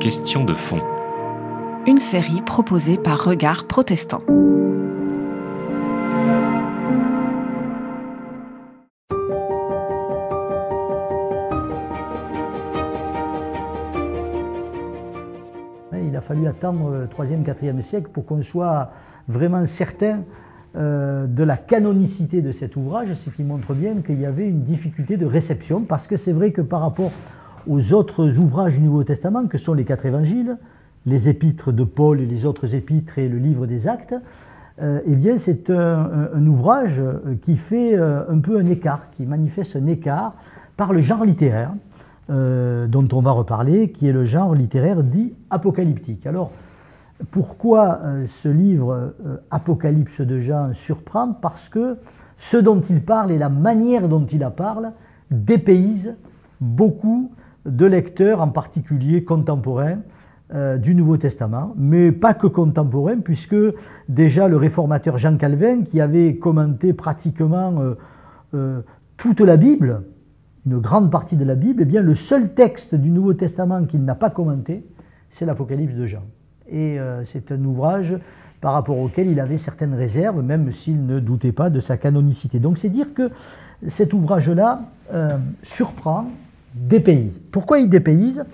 Question de fond. Une série proposée par Regard Protestant. Il a fallu attendre le 3e, 4e siècle pour qu'on soit vraiment certain euh, de la canonicité de cet ouvrage, ce qui montre bien qu'il y avait une difficulté de réception, parce que c'est vrai que par rapport aux autres ouvrages du Nouveau Testament, que sont les quatre évangiles, les épîtres de Paul et les autres épîtres et le livre des actes, euh, eh bien c'est un, ouvrage qui fait euh, un peu un écart, qui manifeste un écart par le genre littéraire, dont on va reparler, qui est le genre littéraire dit apocalyptique. Alors, pourquoi euh, ce livre euh, Apocalypse de Jean surprend? Parce que ce dont il parle et la manière dont il en parle dépayse beaucoup de lecteurs, en particulier contemporains, euh, du Nouveau Testament, mais pas que contemporains, puisque déjà le réformateur Jean Calvin, qui avait commenté pratiquement toute la Bible, une grande partie de la Bible, eh bien le seul texte du Nouveau Testament qu'il n'a pas commenté, c'est l'Apocalypse de Jean et euh, c'est un ouvrage par rapport auquel il avait certaines réserves, même s'il ne doutait pas de sa canonicité. Donc c'est dire que cet ouvrage-là euh, surprend, dépayse. Pourquoi il dépayse?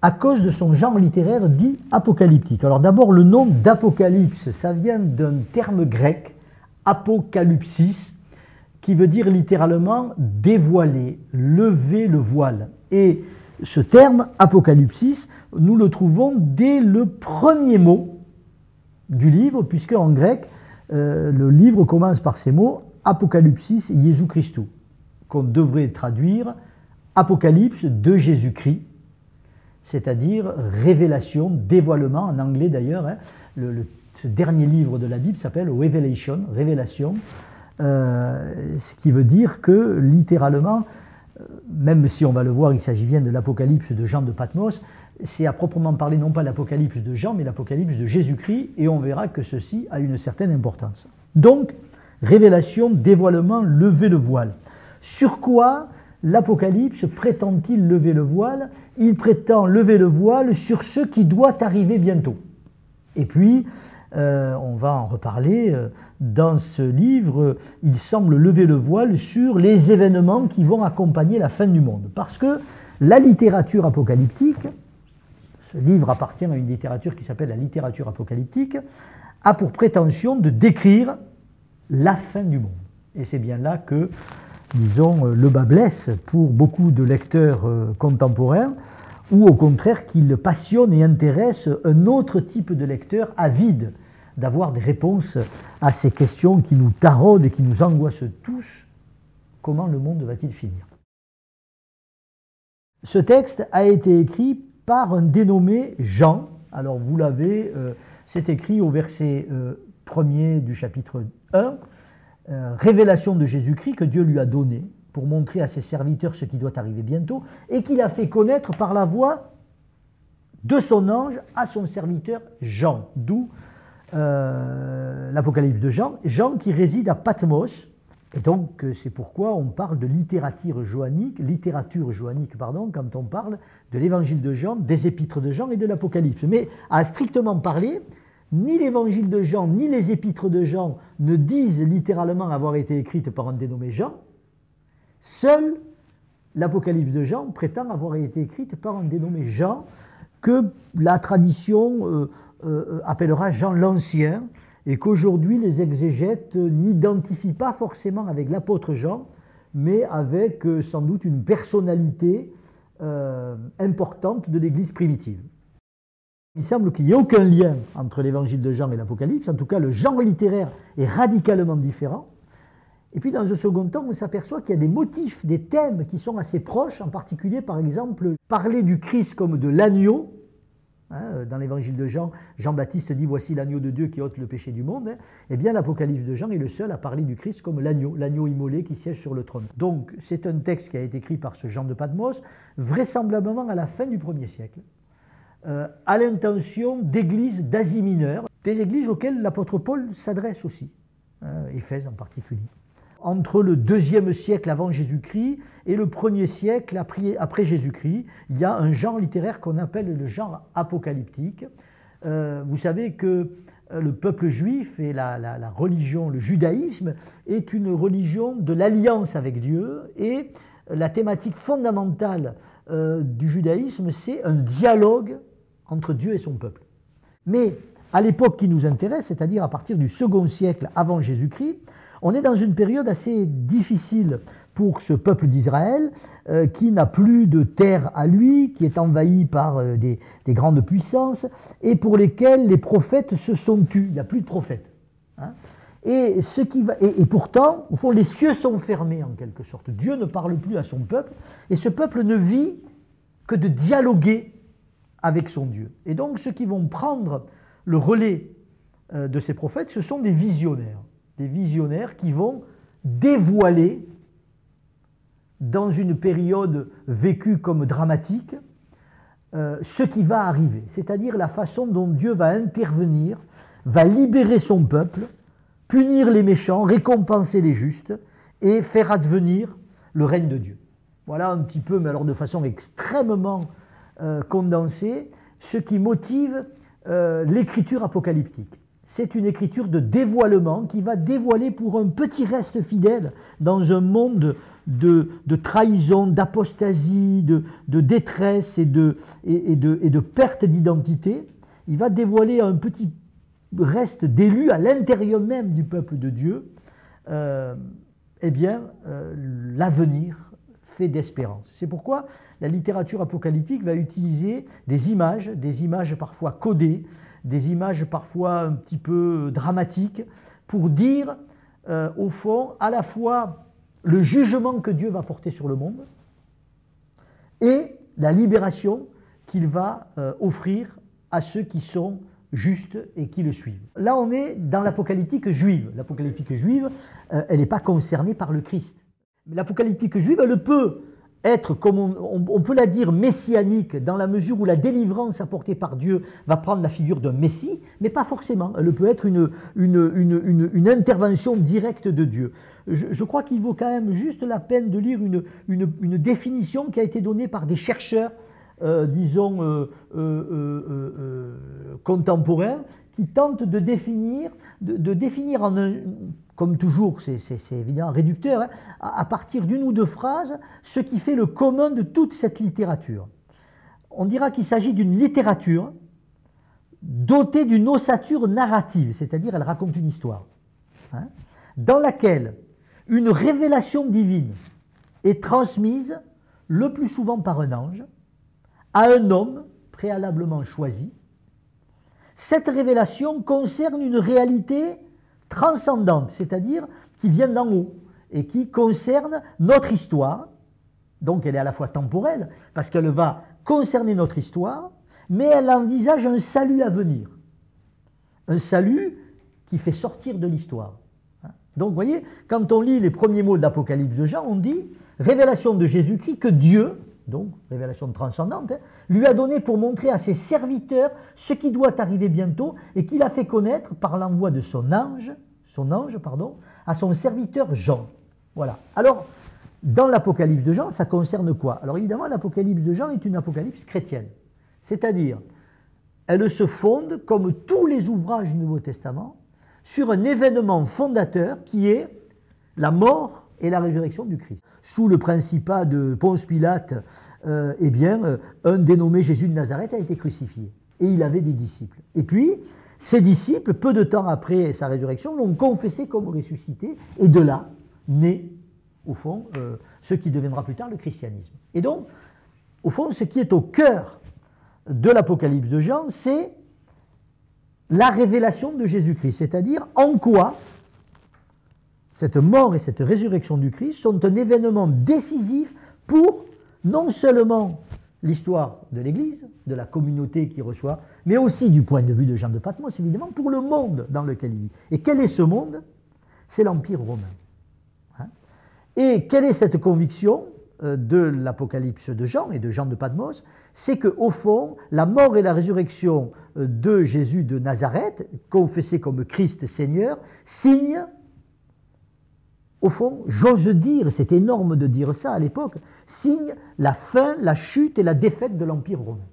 À cause de son genre littéraire dit apocalyptique. Alors d'abord, le nom d'apocalypse, ça vient d'un terme grec, apocalypsis, qui veut dire littéralement dévoiler, lever le voile. Et ce terme, apocalypsis, nous le trouvons dès le premier mot du livre, puisque en grec, euh, le livre commence par ces mots Apocalypsis Jésus Christou, qu'on devrait traduire Apocalypse de Jésus-Christ, c'est-à-dire révélation, dévoilement, en anglais d'ailleurs. Hein. ce dernier livre de la Bible s'appelle Revelation, révélation, euh, ce qui veut dire que littéralement, euh, même si on va le voir, il s'agit bien de l'Apocalypse de Jean de Patmos, c'est à proprement parler non pas l'Apocalypse de Jean, mais l'Apocalypse de Jésus-Christ, et on verra que ceci a une certaine importance. Donc, révélation, dévoilement, lever le voile. Sur quoi l'Apocalypse prétend-il lever le voile? Il prétend lever le voile sur ce qui doit arriver bientôt. Et puis, euh, on va en reparler, euh, dans ce livre, il semble lever le voile sur les événements qui vont accompagner la fin du monde. Parce que la littérature apocalyptique, ce livre appartient à une littérature qui s'appelle la littérature apocalyptique, a pour prétention de décrire la fin du monde. Et c'est bien là que, disons, le bas blesse pour beaucoup de lecteurs euh, contemporains, ou au contraire qu'il passionne et intéresse un autre type de lecteur avide d'avoir des réponses à ces questions qui nous taraudent et qui nous angoissent tous. Comment le monde va-t-il finir? Ce texte a été écrit par un dénommé Jean. Alors vous l'avez, euh, c'est écrit au verset 1er euh, du chapitre 1, euh, révélation de Jésus-Christ que Dieu lui a donné pour montrer à ses serviteurs ce qui doit arriver bientôt, et qu'il a fait connaître par la voix de son ange à son serviteur Jean, d'où l'Apocalypse de Jean, Jean qui réside à Patmos, et donc, euh, c'est pourquoi on parle de littérature joannique, littérature joannique, pardon, quand on parle de l'évangile de Jean, des épîtres de Jean et de l'Apocalypse. Mais à strictement parler, ni l'évangile de Jean, ni les épîtres de Jean ne disent littéralement avoir été écrites par un dénommé Jean. Seul l'Apocalypse de Jean prétend avoir été écrite par un dénommé Jean, que la tradition euh, euh, appellera Jean l'Ancien, et qu'aujourd'hui les exégètes n'identifient pas forcément avec l'apôtre Jean, mais avec euh, sans doute une personnalité importante de l'Église primitive. Il semble qu'il n'y ait aucun lien entre l'évangile de Jean et l'Apocalypse, en tout cas le genre littéraire est radicalement différent. Et puis dans un second temps, on s'aperçoit qu'il y a des motifs, des thèmes qui sont assez proches, en particulier par exemple parler du Christ comme de l'agneau, Hein, dans l'évangile de Jean, Jean-Baptiste dit Voici l'agneau de Dieu qui ôte le péché du monde. Eh bien, l'Apocalypse de Jean est le seul à parler du Christ comme l'agneau, l'agneau immolé qui siège sur le trône. Donc, c'est un texte qui a été écrit par ce Jean de Patmos, vraisemblablement à la fin du 1er siècle, euh, à l'intention d'églises d'Asie mineure, des églises auxquelles l'apôtre Paul s'adresse aussi, hein, Éphèse en particulier. entre le deuxième siècle avant Jésus-Christ et le premier siècle après Jésus-Christ. Il y a un genre littéraire qu'on appelle le genre apocalyptique. Euh, vous savez que euh, le peuple juif et la, religion, le judaïsme, est une religion de l'alliance avec Dieu et la thématique fondamentale euh, du judaïsme, c'est un dialogue entre Dieu et son peuple. Mais à l'époque qui nous intéresse, c'est-à-dire à partir du second siècle avant Jésus-Christ, on est dans une période assez difficile pour ce peuple d'Israël euh, qui n'a plus de terre à lui, qui est envahi par euh, des, grandes puissances et pour lesquels les prophètes se sont tus. Il n'y a plus de prophètes. Hein. Et, et, pourtant, au fond, les cieux sont fermés en quelque sorte. Dieu ne parle plus à son peuple et ce peuple ne vit que de dialoguer avec son Dieu. Et donc ceux qui vont prendre le relais euh, de ces prophètes, ce sont des visionnaires. Des visionnaires qui vont dévoiler dans une période vécue comme dramatique euh, ce qui va arriver, c'est-à-dire la façon dont Dieu va intervenir, va libérer son peuple, punir les méchants, récompenser les justes et faire advenir le règne de Dieu. Voilà un petit peu, mais alors de façon extrêmement euh, condensée, ce qui motive euh, l'écriture apocalyptique. C'est une écriture de dévoilement qui va dévoiler pour un petit reste fidèle dans un monde de, trahison, d'apostasie, de, détresse et de, perte d'identité. Il va dévoiler un petit reste d'élus à l'intérieur même du peuple de Dieu, euh, eh bien, l'avenir d'espérance. C'est pourquoi la littérature apocalyptique va utiliser des images, des images parfois codées, des images parfois un petit peu dramatiques, pour dire, euh, au fond, à la fois le jugement que Dieu va porter sur le monde et la libération qu'il va euh, offrir à ceux qui sont justes et qui le suivent. Là, on est dans l'apocalyptique juive. L'apocalyptique juive, euh, elle n'est pas concernée par le Christ. L'apocalyptique juive, elle peut être, comme on, peut la dire, messianique, dans la mesure où la délivrance apportée par Dieu va prendre la figure d'un messie, mais pas forcément. Elle peut être une, intervention directe de Dieu. Je, crois qu'il vaut quand même juste la peine de lire une, définition qui a été donnée par des chercheurs, euh, disons, euh, euh, contemporains, qui tentent de définir, comme toujours, c'est évidemment réducteur, hein, à, partir d'une ou deux phrases, ce qui fait le commun de toute cette littérature. On dira qu'il s'agit d'une littérature dotée d'une ossature narrative, c'est-à-dire elle raconte une histoire, hein, dans laquelle une révélation divine est transmise le plus souvent par un ange à un homme préalablement choisi. Cette révélation concerne une réalité transcendante, c'est-à-dire qui vient d'en haut et qui concerne notre histoire. Donc elle est à la fois temporelle, parce qu'elle va concerner notre histoire, mais elle envisage un salut à venir. Un salut qui fait sortir de l'histoire. Donc vous voyez, quand on lit les premiers mots de l'Apocalypse de Jean, on dit révélation de Jésus-Christ que Dieu, donc révélation transcendante, hein, lui a donné pour montrer à ses serviteurs ce qui doit arriver bientôt et qu'il a fait connaître par l'envoi de son ange, son ange, pardon, à son serviteur Jean. Voilà. Alors, dans l'Apocalypse de Jean, ça concerne quoi? Alors évidemment, l'Apocalypse de Jean est une apocalypse chrétienne. C'est-à-dire, elle se fonde, comme tous les ouvrages du Nouveau Testament, sur un événement fondateur qui est la mort et la résurrection du Christ. Sous le principat de Ponce Pilate, euh, eh euh, un dénommé Jésus de Nazareth a été crucifié. Et il avait des disciples. Et puis, ses disciples, peu de temps après sa résurrection, l'ont confessé comme ressuscité. Et de là naît, au fond, euh, ce qui deviendra plus tard le christianisme. Et donc, au fond, ce qui est au cœur de l'Apocalypse de Jean, c'est la révélation de Jésus-Christ, c'est-à-dire en quoi cette mort et cette résurrection du Christ sont un événement décisif pour non seulement l'histoire de l'Église, de la communauté qui reçoit, mais aussi du point de vue de Jean de Patmos, évidemment, pour le monde dans lequel il vit. Et quel est ce monde? C'est l'Empire romain. Hein? Et quelle est cette conviction euh, de l'Apocalypse de Jean et de Jean de Patmos? C'est qu'au fond, la mort et la résurrection euh, de Jésus de Nazareth, confessé comme Christ Seigneur, signent au fond, j'ose dire, c'est énorme de dire ça à l'époque, signe la fin, la chute et la défaite de l'Empire romain.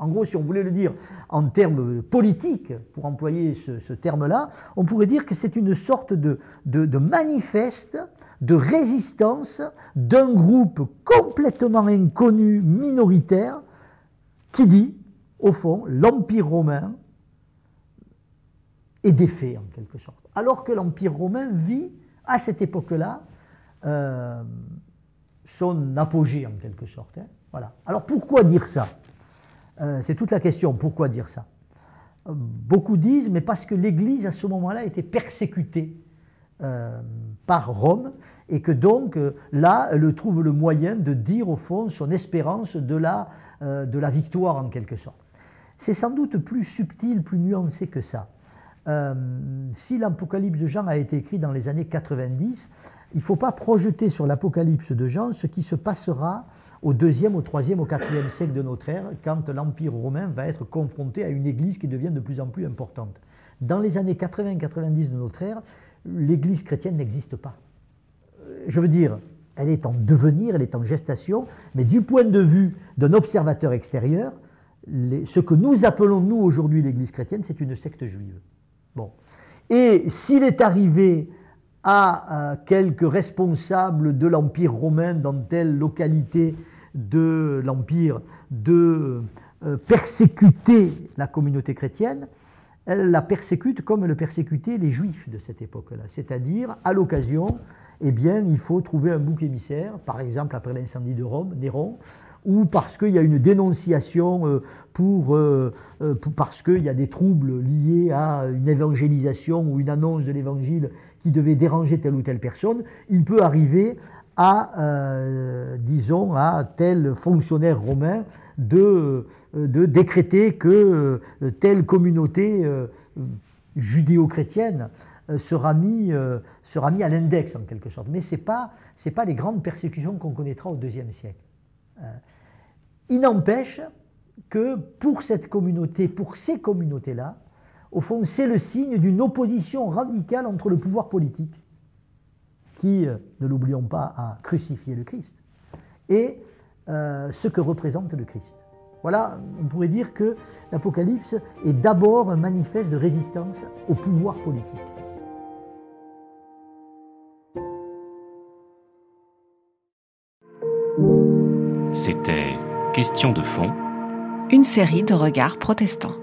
En gros, si on voulait le dire en termes politiques, pour employer ce, terme-là, on pourrait dire que c'est une sorte de, de, manifeste de résistance d'un groupe complètement inconnu, minoritaire, qui dit, au fond, l'Empire romain est défait en quelque sorte. Alors que l'Empire romain vit à cette époque-là, euh, son apogée en quelque sorte. Hein. Voilà. Alors pourquoi dire ça? Euh, C'est toute la question, pourquoi dire ça? Euh, Beaucoup disent, mais parce que l'Église à ce moment-là était persécutée par Rome et que donc là, elle trouve le moyen de dire au fond son espérance de la, de la victoire en quelque sorte. C'est sans doute plus subtil, plus nuancé que ça. Euh, si l'Apocalypse de Jean a été écrit dans les années 90, il ne faut pas projeter sur l'Apocalypse de Jean ce qui se passera au deuxième, au troisième, au quatrième siècle de notre ère, quand l'Empire romain va être confronté à une Église qui devient de plus en plus importante. Dans les années 80-90 de notre ère, l'Église chrétienne n'existe pas. Je veux dire, elle est en devenir, elle est en gestation, mais du point de vue d'un observateur extérieur, ce que nous appelons, nous, aujourd'hui, l'Église chrétienne, c'est une secte juive. Bon. Et s'il est arrivé à quelques responsables de l'Empire romain dans telle localité de l'Empire de euh, persécuter la communauté chrétienne, elle la persécute comme le persécutaient les juifs de cette époque-là. C'est-à-dire, à, l'occasion, eh bien, il faut trouver un bouc émissaire, par exemple après l'incendie de Rome, Néron, ou parce qu'il y a une dénonciation euh, euh, pour, parce qu'il y a des troubles liés à une évangélisation ou une annonce de l'évangile qui devait déranger telle ou telle personne, il peut arriver à, euh, disons, à tel fonctionnaire romain de, de décréter que telle communauté judéo-chrétienne sera mis, sera mis à l'index en quelque sorte. Mais ce n'est pas, pas les grandes persécutions qu'on connaîtra au deuxième siècle. Il n'empêche que pour cette communauté, pour ces communautés-là, au fond, c'est le signe d'une opposition radicale entre le pouvoir politique, qui, euh, ne l'oublions pas, a crucifié le Christ, et euh, ce que représente le Christ. Voilà, on pourrait dire que l'Apocalypse est d'abord un manifeste de résistance au pouvoir politique. C'était Question de fond. Une série de regards protestants.